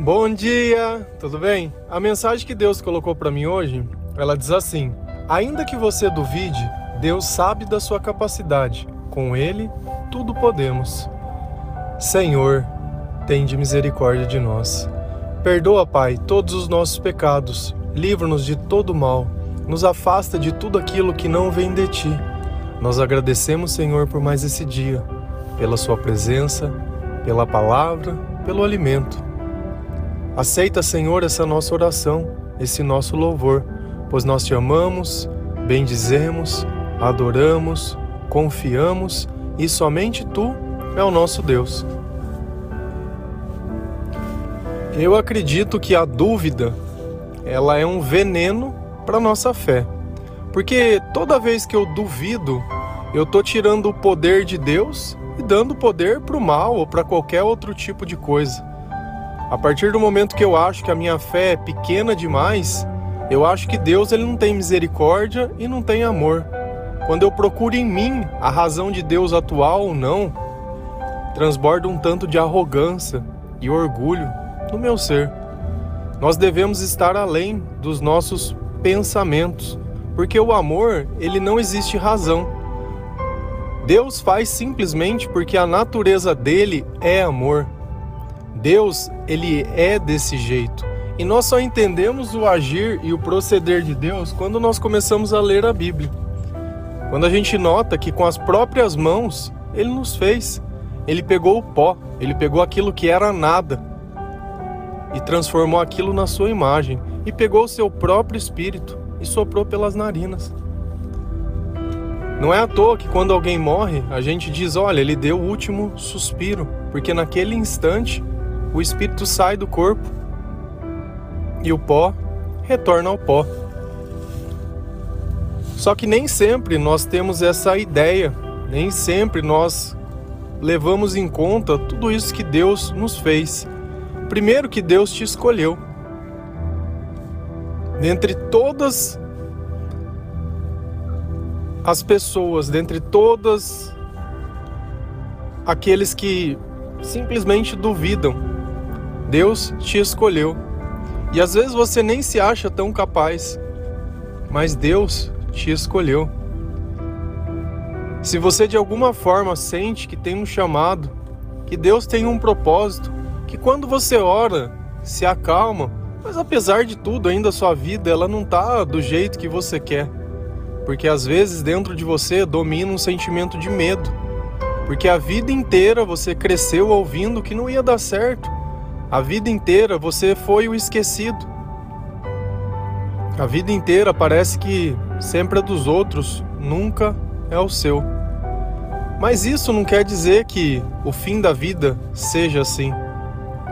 Bom dia, tudo bem? A mensagem que Deus colocou para mim hoje, ela diz assim: Ainda que você duvide, Deus sabe da sua capacidade. Com ele, tudo podemos. Senhor, tende misericórdia de nós. Perdoa, Pai, todos os nossos pecados. Livra-nos de todo mal. Nos afasta de tudo aquilo que não vem de ti. Nós agradecemos, Senhor, por mais esse dia, pela sua presença, pela palavra, pelo alimento. Aceita, Senhor, essa nossa oração, esse nosso louvor, pois nós te amamos, bendizemos, adoramos, confiamos e somente tu é o nosso Deus. Eu acredito que a dúvida ela é um veneno para nossa fé. Porque toda vez que eu duvido, eu tô tirando o poder de Deus e dando poder para o mal ou para qualquer outro tipo de coisa. A partir do momento que eu acho que a minha fé é pequena demais, eu acho que Deus ele não tem misericórdia e não tem amor. Quando eu procuro em mim a razão de Deus atual ou não, transborda um tanto de arrogância e orgulho no meu ser. Nós devemos estar além dos nossos pensamentos, porque o amor, ele não existe razão. Deus faz simplesmente porque a natureza dele é amor. Deus, ele é desse jeito. E nós só entendemos o agir e o proceder de Deus quando nós começamos a ler a Bíblia. Quando a gente nota que com as próprias mãos ele nos fez. Ele pegou o pó, ele pegou aquilo que era nada e transformou aquilo na sua imagem e pegou o seu próprio espírito e soprou pelas narinas. Não é à toa que quando alguém morre, a gente diz: olha, ele deu o último suspiro, porque naquele instante o espírito sai do corpo e o pó retorna ao pó. Só que nem sempre nós temos essa ideia, nem sempre nós levamos em conta tudo isso que Deus nos fez. Primeiro, que Deus te escolheu. Dentre todas as pessoas, dentre todas aqueles que simplesmente duvidam Deus te escolheu. E às vezes você nem se acha tão capaz, mas Deus te escolheu. Se você de alguma forma sente que tem um chamado, que Deus tem um propósito, que quando você ora, se acalma, mas apesar de tudo, ainda a sua vida ela não tá do jeito que você quer. Porque às vezes dentro de você domina um sentimento de medo. Porque a vida inteira você cresceu ouvindo que não ia dar certo a vida inteira você foi o esquecido. A vida inteira parece que sempre é dos outros, nunca é o seu. Mas isso não quer dizer que o fim da vida seja assim.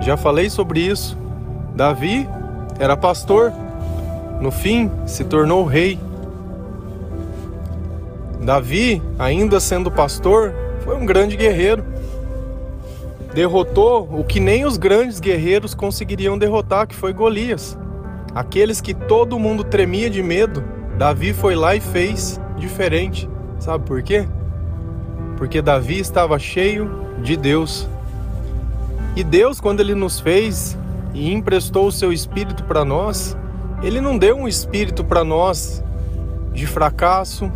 Já falei sobre isso. Davi era pastor, no fim se tornou rei. Davi, ainda sendo pastor, foi um grande guerreiro derrotou o que nem os grandes guerreiros conseguiriam derrotar, que foi Golias. Aqueles que todo mundo tremia de medo, Davi foi lá e fez diferente. Sabe por quê? Porque Davi estava cheio de Deus. E Deus, quando ele nos fez e emprestou o seu espírito para nós, ele não deu um espírito para nós de fracasso,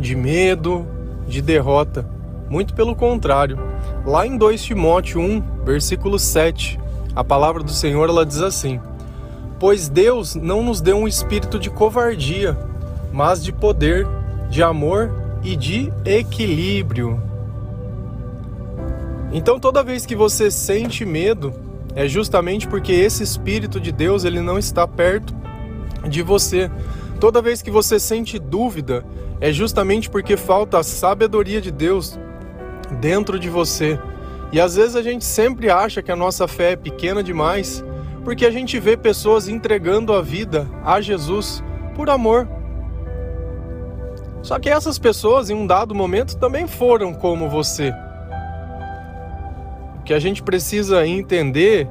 de medo, de derrota. Muito pelo contrário. Lá em 2 Timóteo 1, versículo 7, a palavra do Senhor ela diz assim: Pois Deus não nos deu um espírito de covardia, mas de poder, de amor e de equilíbrio. Então toda vez que você sente medo, é justamente porque esse espírito de Deus ele não está perto de você. Toda vez que você sente dúvida, é justamente porque falta a sabedoria de Deus dentro de você. E às vezes a gente sempre acha que a nossa fé é pequena demais, porque a gente vê pessoas entregando a vida a Jesus por amor. Só que essas pessoas, em um dado momento, também foram como você. O que a gente precisa entender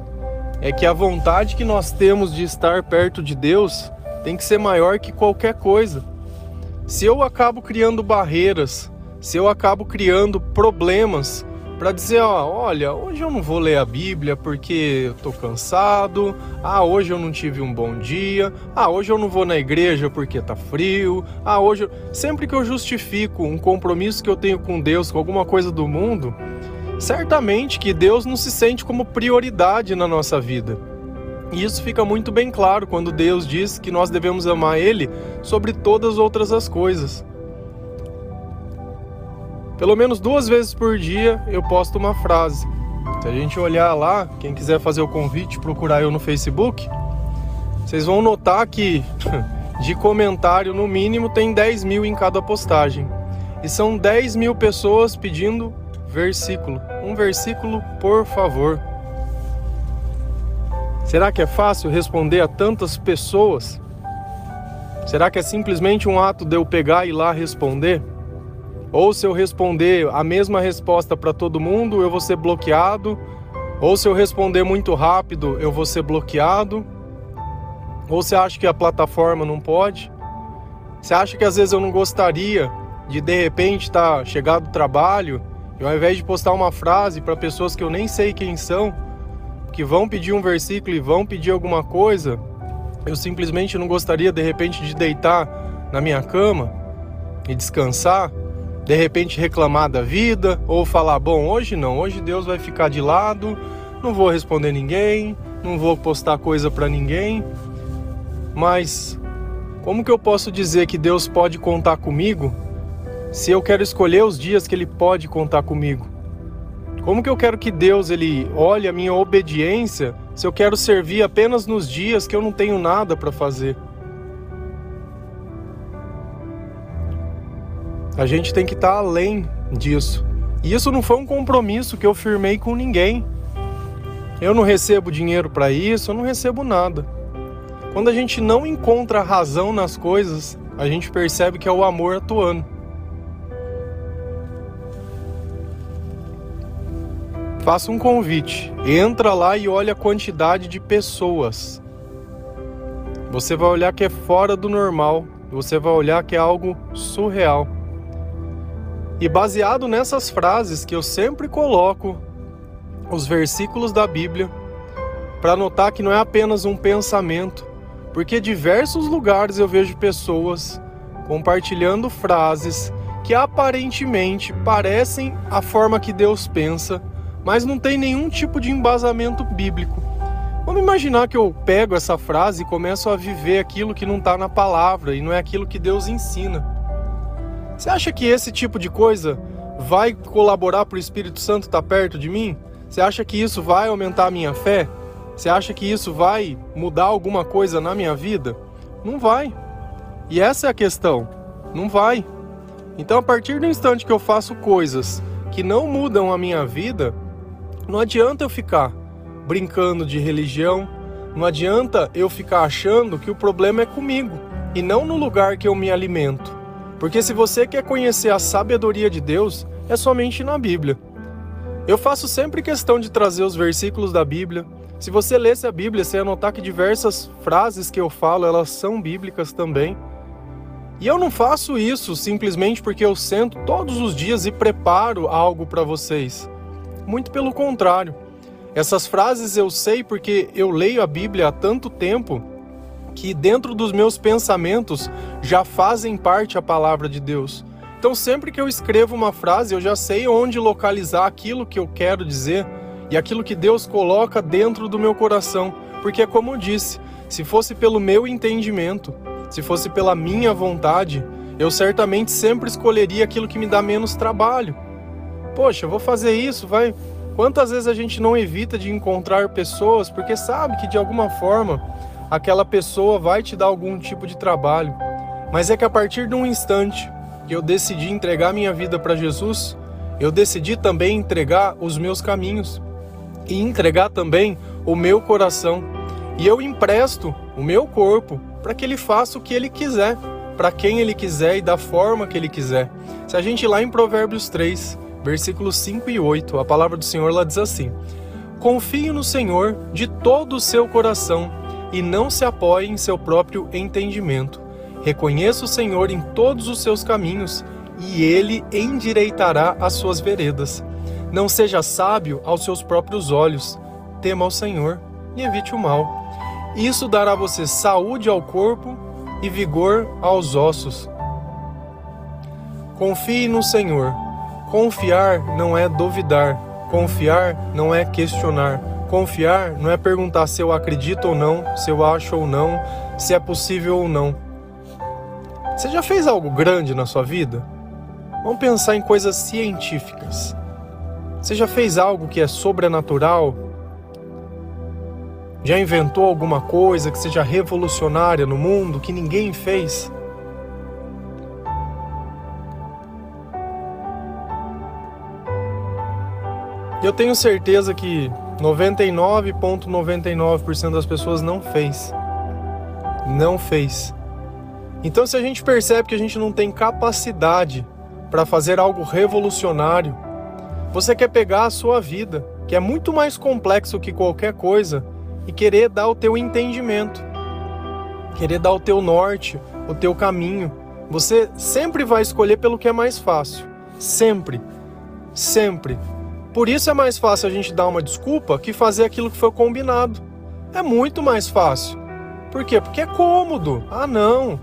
é que a vontade que nós temos de estar perto de Deus tem que ser maior que qualquer coisa. Se eu acabo criando barreiras se eu acabo criando problemas para dizer, ó, olha, hoje eu não vou ler a Bíblia porque eu tô cansado. Ah, hoje eu não tive um bom dia. Ah, hoje eu não vou na igreja porque tá frio. Ah, hoje eu... sempre que eu justifico um compromisso que eu tenho com Deus, com alguma coisa do mundo, certamente que Deus não se sente como prioridade na nossa vida. E isso fica muito bem claro quando Deus diz que nós devemos amar ele sobre todas as outras as coisas. Pelo menos duas vezes por dia eu posto uma frase. Se a gente olhar lá, quem quiser fazer o convite, procurar eu no Facebook, vocês vão notar que de comentário no mínimo tem 10 mil em cada postagem. E são 10 mil pessoas pedindo versículo. Um versículo, por favor. Será que é fácil responder a tantas pessoas? Será que é simplesmente um ato de eu pegar e ir lá responder? Ou se eu responder a mesma resposta para todo mundo, eu vou ser bloqueado. Ou se eu responder muito rápido, eu vou ser bloqueado. Ou você acha que a plataforma não pode? Você acha que às vezes eu não gostaria de de repente estar tá chegado do trabalho e ao invés de postar uma frase para pessoas que eu nem sei quem são, que vão pedir um versículo e vão pedir alguma coisa, eu simplesmente não gostaria de repente de deitar na minha cama e descansar de repente reclamar da vida ou falar: bom, hoje não, hoje Deus vai ficar de lado, não vou responder ninguém, não vou postar coisa para ninguém. Mas como que eu posso dizer que Deus pode contar comigo se eu quero escolher os dias que Ele pode contar comigo? Como que eu quero que Deus ele olhe a minha obediência se eu quero servir apenas nos dias que eu não tenho nada para fazer? A gente tem que estar tá além disso. E isso não foi um compromisso que eu firmei com ninguém. Eu não recebo dinheiro para isso, eu não recebo nada. Quando a gente não encontra razão nas coisas, a gente percebe que é o amor atuando. Faça um convite. Entra lá e olha a quantidade de pessoas. Você vai olhar que é fora do normal. Você vai olhar que é algo surreal. E baseado nessas frases que eu sempre coloco, os versículos da Bíblia, para notar que não é apenas um pensamento, porque diversos lugares eu vejo pessoas compartilhando frases que aparentemente parecem a forma que Deus pensa, mas não tem nenhum tipo de embasamento bíblico. Vamos imaginar que eu pego essa frase e começo a viver aquilo que não está na palavra e não é aquilo que Deus ensina. Você acha que esse tipo de coisa vai colaborar para o Espírito Santo estar tá perto de mim? Você acha que isso vai aumentar a minha fé? Você acha que isso vai mudar alguma coisa na minha vida? Não vai. E essa é a questão. Não vai. Então, a partir do instante que eu faço coisas que não mudam a minha vida, não adianta eu ficar brincando de religião, não adianta eu ficar achando que o problema é comigo e não no lugar que eu me alimento. Porque se você quer conhecer a sabedoria de Deus, é somente na Bíblia. Eu faço sempre questão de trazer os versículos da Bíblia. Se você lesse a Bíblia, você ia notar que diversas frases que eu falo, elas são bíblicas também. E eu não faço isso simplesmente porque eu sento todos os dias e preparo algo para vocês. Muito pelo contrário. Essas frases eu sei porque eu leio a Bíblia há tanto tempo que dentro dos meus pensamentos já fazem parte a palavra de Deus. Então, sempre que eu escrevo uma frase, eu já sei onde localizar aquilo que eu quero dizer e aquilo que Deus coloca dentro do meu coração. Porque, como eu disse, se fosse pelo meu entendimento, se fosse pela minha vontade, eu certamente sempre escolheria aquilo que me dá menos trabalho. Poxa, eu vou fazer isso, vai. Quantas vezes a gente não evita de encontrar pessoas porque sabe que de alguma forma aquela pessoa vai te dar algum tipo de trabalho. Mas é que a partir de um instante que eu decidi entregar minha vida para Jesus, eu decidi também entregar os meus caminhos e entregar também o meu coração. E eu empresto o meu corpo para que ele faça o que ele quiser, para quem ele quiser e da forma que ele quiser. Se a gente ir lá em Provérbios 3, versículos 5 e 8, a palavra do Senhor lá diz assim: Confie no Senhor de todo o seu coração e não se apoie em seu próprio entendimento. Reconheça o Senhor em todos os seus caminhos e ele endireitará as suas veredas. Não seja sábio aos seus próprios olhos. Tema ao Senhor e evite o mal. Isso dará a você saúde ao corpo e vigor aos ossos. Confie no Senhor. Confiar não é duvidar. Confiar não é questionar. Confiar não é perguntar se eu acredito ou não, se eu acho ou não, se é possível ou não. Você já fez algo grande na sua vida? Vamos pensar em coisas científicas. Você já fez algo que é sobrenatural? Já inventou alguma coisa que seja revolucionária no mundo que ninguém fez? Eu tenho certeza que 99,99% ,99 das pessoas não fez. Não fez. Então, se a gente percebe que a gente não tem capacidade para fazer algo revolucionário, você quer pegar a sua vida, que é muito mais complexo que qualquer coisa, e querer dar o teu entendimento, querer dar o teu norte, o teu caminho. Você sempre vai escolher pelo que é mais fácil. Sempre. Sempre. Por isso é mais fácil a gente dar uma desculpa que fazer aquilo que foi combinado. É muito mais fácil. Por quê? Porque é cômodo. Ah, não.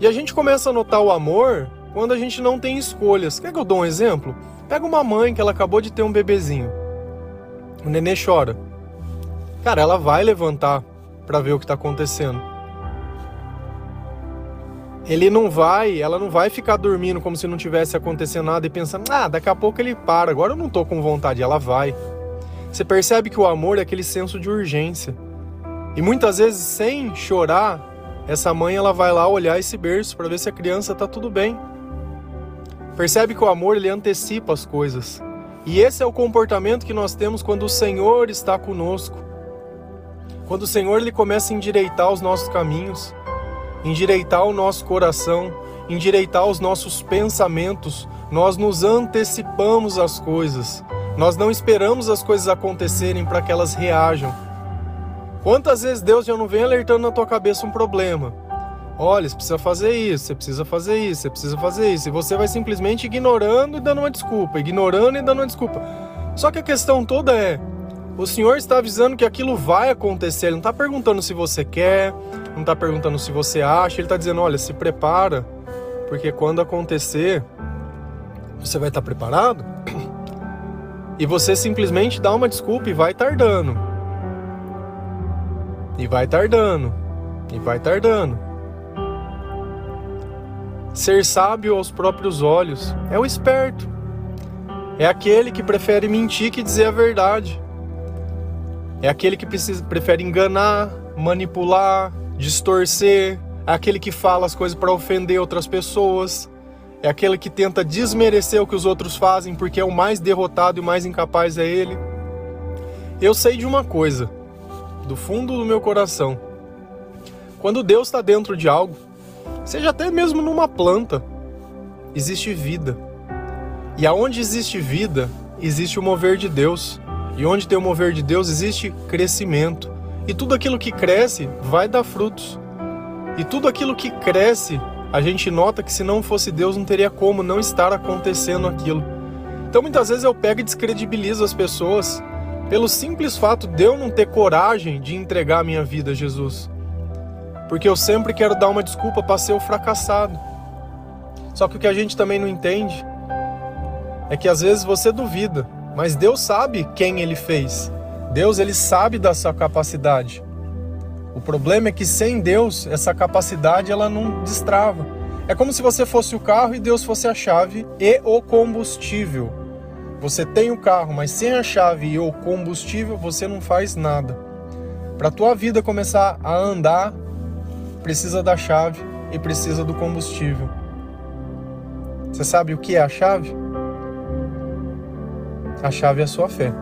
E a gente começa a notar o amor quando a gente não tem escolhas. Quer que eu dou um exemplo? Pega uma mãe que ela acabou de ter um bebezinho. O nenê chora. Cara, ela vai levantar para ver o que está acontecendo ele não vai, ela não vai ficar dormindo como se não tivesse acontecendo nada e pensando, ah, daqui a pouco ele para, agora eu não tô com vontade, ela vai. Você percebe que o amor é aquele senso de urgência. E muitas vezes, sem chorar, essa mãe ela vai lá olhar esse berço para ver se a criança tá tudo bem. Percebe que o amor ele antecipa as coisas. E esse é o comportamento que nós temos quando o Senhor está conosco. Quando o Senhor ele começa a endireitar os nossos caminhos endireitar o nosso coração, endireitar os nossos pensamentos, nós nos antecipamos às coisas. Nós não esperamos as coisas acontecerem para que elas reajam. Quantas vezes Deus já não vem alertando na tua cabeça um problema? Olha, você precisa fazer isso, você precisa fazer isso, você precisa fazer isso. E você vai simplesmente ignorando e dando uma desculpa, ignorando e dando uma desculpa. Só que a questão toda é: o Senhor está avisando que aquilo vai acontecer, Ele não está perguntando se você quer, não está perguntando se você acha, ele está dizendo: olha, se prepara, porque quando acontecer, você vai estar tá preparado. E você simplesmente dá uma desculpa e vai tardando. E vai tardando. E vai tardando. Ser sábio aos próprios olhos é o esperto. É aquele que prefere mentir que dizer a verdade. É aquele que precisa, prefere enganar, manipular, distorcer, é aquele que fala as coisas para ofender outras pessoas, é aquele que tenta desmerecer o que os outros fazem porque é o mais derrotado e o mais incapaz é ele. Eu sei de uma coisa, do fundo do meu coração. Quando Deus está dentro de algo, seja até mesmo numa planta, existe vida. E aonde existe vida, existe o mover de Deus. E onde tem o mover de Deus, existe crescimento. E tudo aquilo que cresce vai dar frutos. E tudo aquilo que cresce, a gente nota que se não fosse Deus, não teria como não estar acontecendo aquilo. Então muitas vezes eu pego e descredibilizo as pessoas pelo simples fato de eu não ter coragem de entregar a minha vida a Jesus. Porque eu sempre quero dar uma desculpa para ser o fracassado. Só que o que a gente também não entende é que às vezes você duvida, mas Deus sabe quem ele fez. Deus ele sabe da sua capacidade. O problema é que sem Deus essa capacidade ela não destrava. É como se você fosse o carro e Deus fosse a chave e o combustível. Você tem o carro, mas sem a chave e o combustível você não faz nada. Para a tua vida começar a andar, precisa da chave e precisa do combustível. Você sabe o que é a chave? A chave é a sua fé.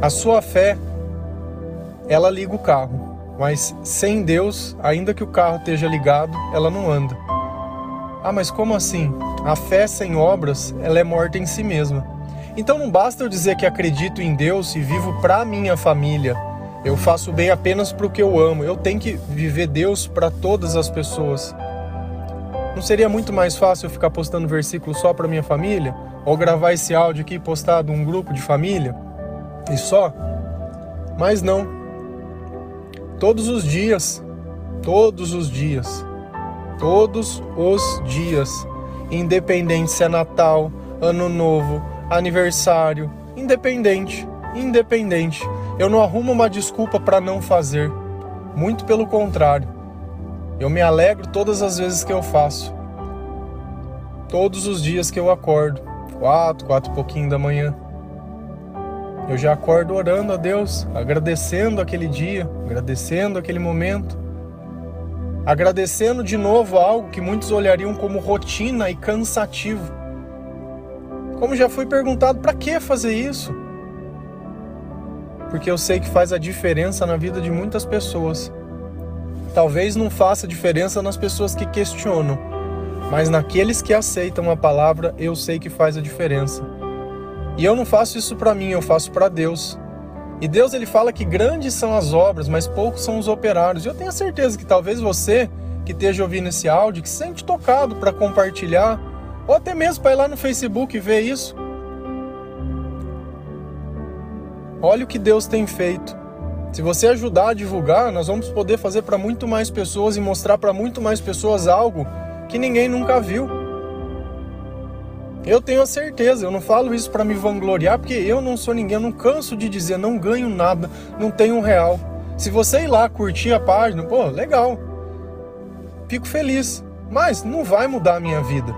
A sua fé, ela liga o carro, mas sem Deus, ainda que o carro esteja ligado, ela não anda. Ah, mas como assim? A fé sem obras, ela é morta em si mesma. Então não basta eu dizer que acredito em Deus e vivo para minha família. Eu faço bem apenas para o que eu amo. Eu tenho que viver Deus para todas as pessoas. Não seria muito mais fácil eu ficar postando versículo só para minha família? Ou gravar esse áudio aqui postado num grupo de família e só. Mas não. Todos os dias, todos os dias, todos os dias, independente se é Natal, Ano Novo, aniversário, independente, independente. Eu não arrumo uma desculpa para não fazer. Muito pelo contrário. Eu me alegro todas as vezes que eu faço. Todos os dias que eu acordo, quatro, quatro e pouquinho da manhã. Eu já acordo orando a Deus, agradecendo aquele dia, agradecendo aquele momento, agradecendo de novo algo que muitos olhariam como rotina e cansativo. Como já fui perguntado, para que fazer isso? Porque eu sei que faz a diferença na vida de muitas pessoas. Talvez não faça diferença nas pessoas que questionam, mas naqueles que aceitam a palavra, eu sei que faz a diferença. E eu não faço isso para mim, eu faço para Deus. E Deus ele fala que grandes são as obras, mas poucos são os operários. E eu tenho certeza que talvez você que esteja ouvindo esse áudio, que se sente tocado para compartilhar, ou até mesmo para ir lá no Facebook e ver isso. Olha o que Deus tem feito. Se você ajudar a divulgar, nós vamos poder fazer para muito mais pessoas e mostrar para muito mais pessoas algo que ninguém nunca viu. Eu tenho a certeza, eu não falo isso para me vangloriar, porque eu não sou ninguém, eu não canso de dizer, não ganho nada, não tenho um real. Se você ir lá curtir a página, pô, legal. Fico feliz, mas não vai mudar a minha vida.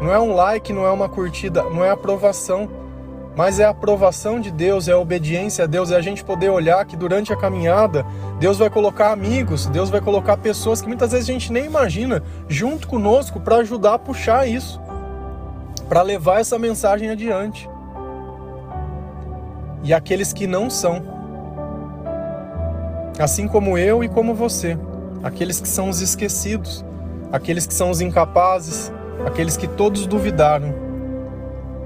Não é um like, não é uma curtida, não é aprovação, mas é a aprovação de Deus, é a obediência a Deus, é a gente poder olhar que durante a caminhada Deus vai colocar amigos, Deus vai colocar pessoas que muitas vezes a gente nem imagina junto conosco para ajudar a puxar isso, para levar essa mensagem adiante. E aqueles que não são, assim como eu e como você, aqueles que são os esquecidos, aqueles que são os incapazes, aqueles que todos duvidaram.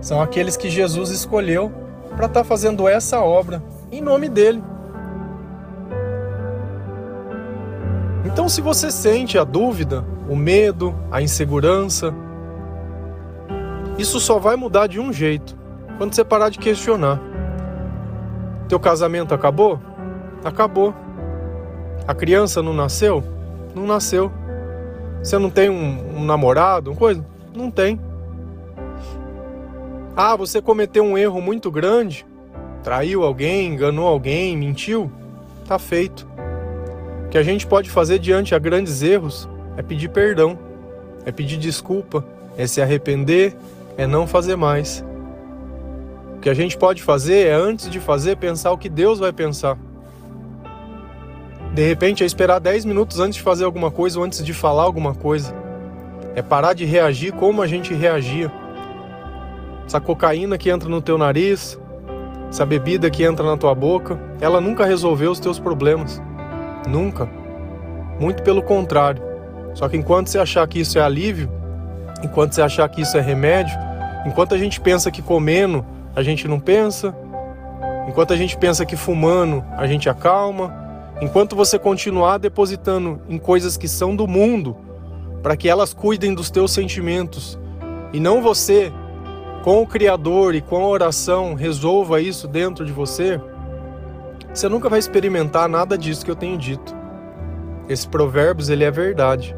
São aqueles que Jesus escolheu para estar tá fazendo essa obra em nome dele. Então, se você sente a dúvida, o medo, a insegurança, isso só vai mudar de um jeito: quando você parar de questionar. Teu casamento acabou? Acabou. A criança não nasceu? Não nasceu. Você não tem um, um namorado, uma coisa? Não tem. Ah, você cometeu um erro muito grande, traiu alguém, enganou alguém, mentiu? Tá feito. O que a gente pode fazer diante a grandes erros é pedir perdão, é pedir desculpa, é se arrepender, é não fazer mais. O que a gente pode fazer é, antes de fazer, pensar o que Deus vai pensar. De repente é esperar 10 minutos antes de fazer alguma coisa ou antes de falar alguma coisa. É parar de reagir como a gente reagia. Essa cocaína que entra no teu nariz, essa bebida que entra na tua boca, ela nunca resolveu os teus problemas. Nunca. Muito pelo contrário. Só que enquanto você achar que isso é alívio, enquanto você achar que isso é remédio, enquanto a gente pensa que comendo a gente não pensa, enquanto a gente pensa que fumando a gente acalma, Enquanto você continuar depositando em coisas que são do mundo, para que elas cuidem dos teus sentimentos, e não você, com o Criador e com a oração, resolva isso dentro de você, você nunca vai experimentar nada disso que eu tenho dito. Esse provérbios ele é verdade.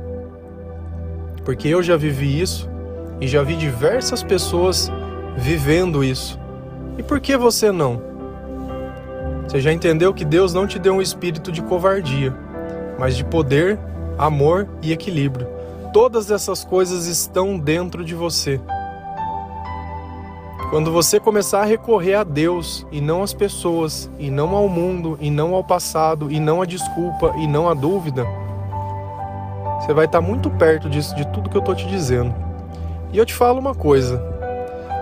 Porque eu já vivi isso e já vi diversas pessoas vivendo isso. E por que você não? Você já entendeu que Deus não te deu um espírito de covardia, mas de poder, amor e equilíbrio. Todas essas coisas estão dentro de você. Quando você começar a recorrer a Deus e não às pessoas, e não ao mundo, e não ao passado, e não à desculpa, e não à dúvida, você vai estar muito perto disso, de tudo que eu estou te dizendo. E eu te falo uma coisa: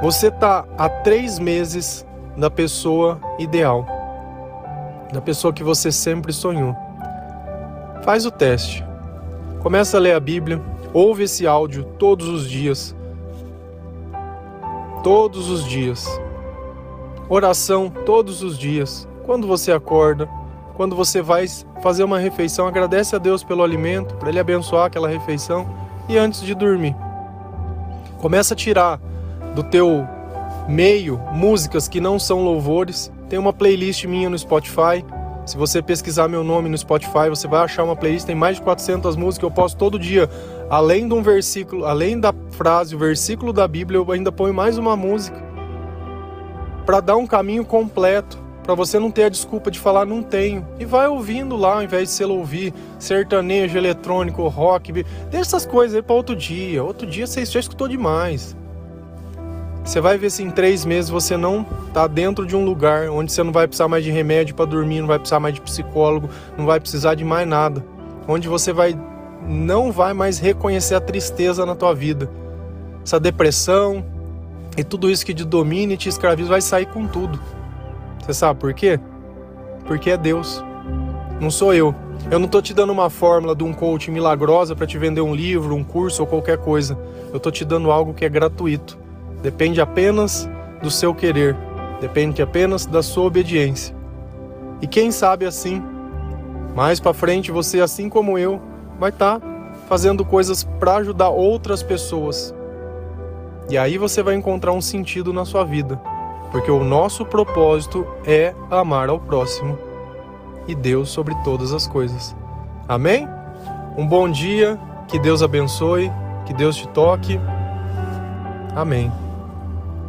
você está há três meses da pessoa ideal da pessoa que você sempre sonhou. Faz o teste. Começa a ler a Bíblia, ouve esse áudio todos os dias. Todos os dias. Oração todos os dias. Quando você acorda, quando você vai fazer uma refeição, agradece a Deus pelo alimento, para Ele abençoar aquela refeição e antes de dormir. Começa a tirar do teu meio músicas que não são louvores. Tem uma playlist minha no Spotify. Se você pesquisar meu nome no Spotify, você vai achar uma playlist, tem mais de 400 músicas, eu posto todo dia. Além de um versículo, além da frase, o versículo da Bíblia, eu ainda ponho mais uma música para dar um caminho completo, para você não ter a desculpa de falar não tenho. E vai ouvindo lá, ao invés de você ouvir sertanejo, eletrônico, rock, deixa essas coisas aí para outro dia. Outro dia você já escutou demais. Você vai ver se em três meses você não tá dentro de um lugar onde você não vai precisar mais de remédio para dormir, não vai precisar mais de psicólogo, não vai precisar de mais nada, onde você vai não vai mais reconhecer a tristeza na tua vida, essa depressão e tudo isso que te domina e te escraviza vai sair com tudo. Você sabe por quê? Porque é Deus, não sou eu. Eu não tô te dando uma fórmula de um coach milagrosa para te vender um livro, um curso ou qualquer coisa. Eu tô te dando algo que é gratuito depende apenas do seu querer, depende apenas da sua obediência. E quem sabe assim, mais para frente você, assim como eu, vai estar tá fazendo coisas para ajudar outras pessoas. E aí você vai encontrar um sentido na sua vida, porque o nosso propósito é amar ao próximo e Deus sobre todas as coisas. Amém? Um bom dia, que Deus abençoe, que Deus te toque. Amém.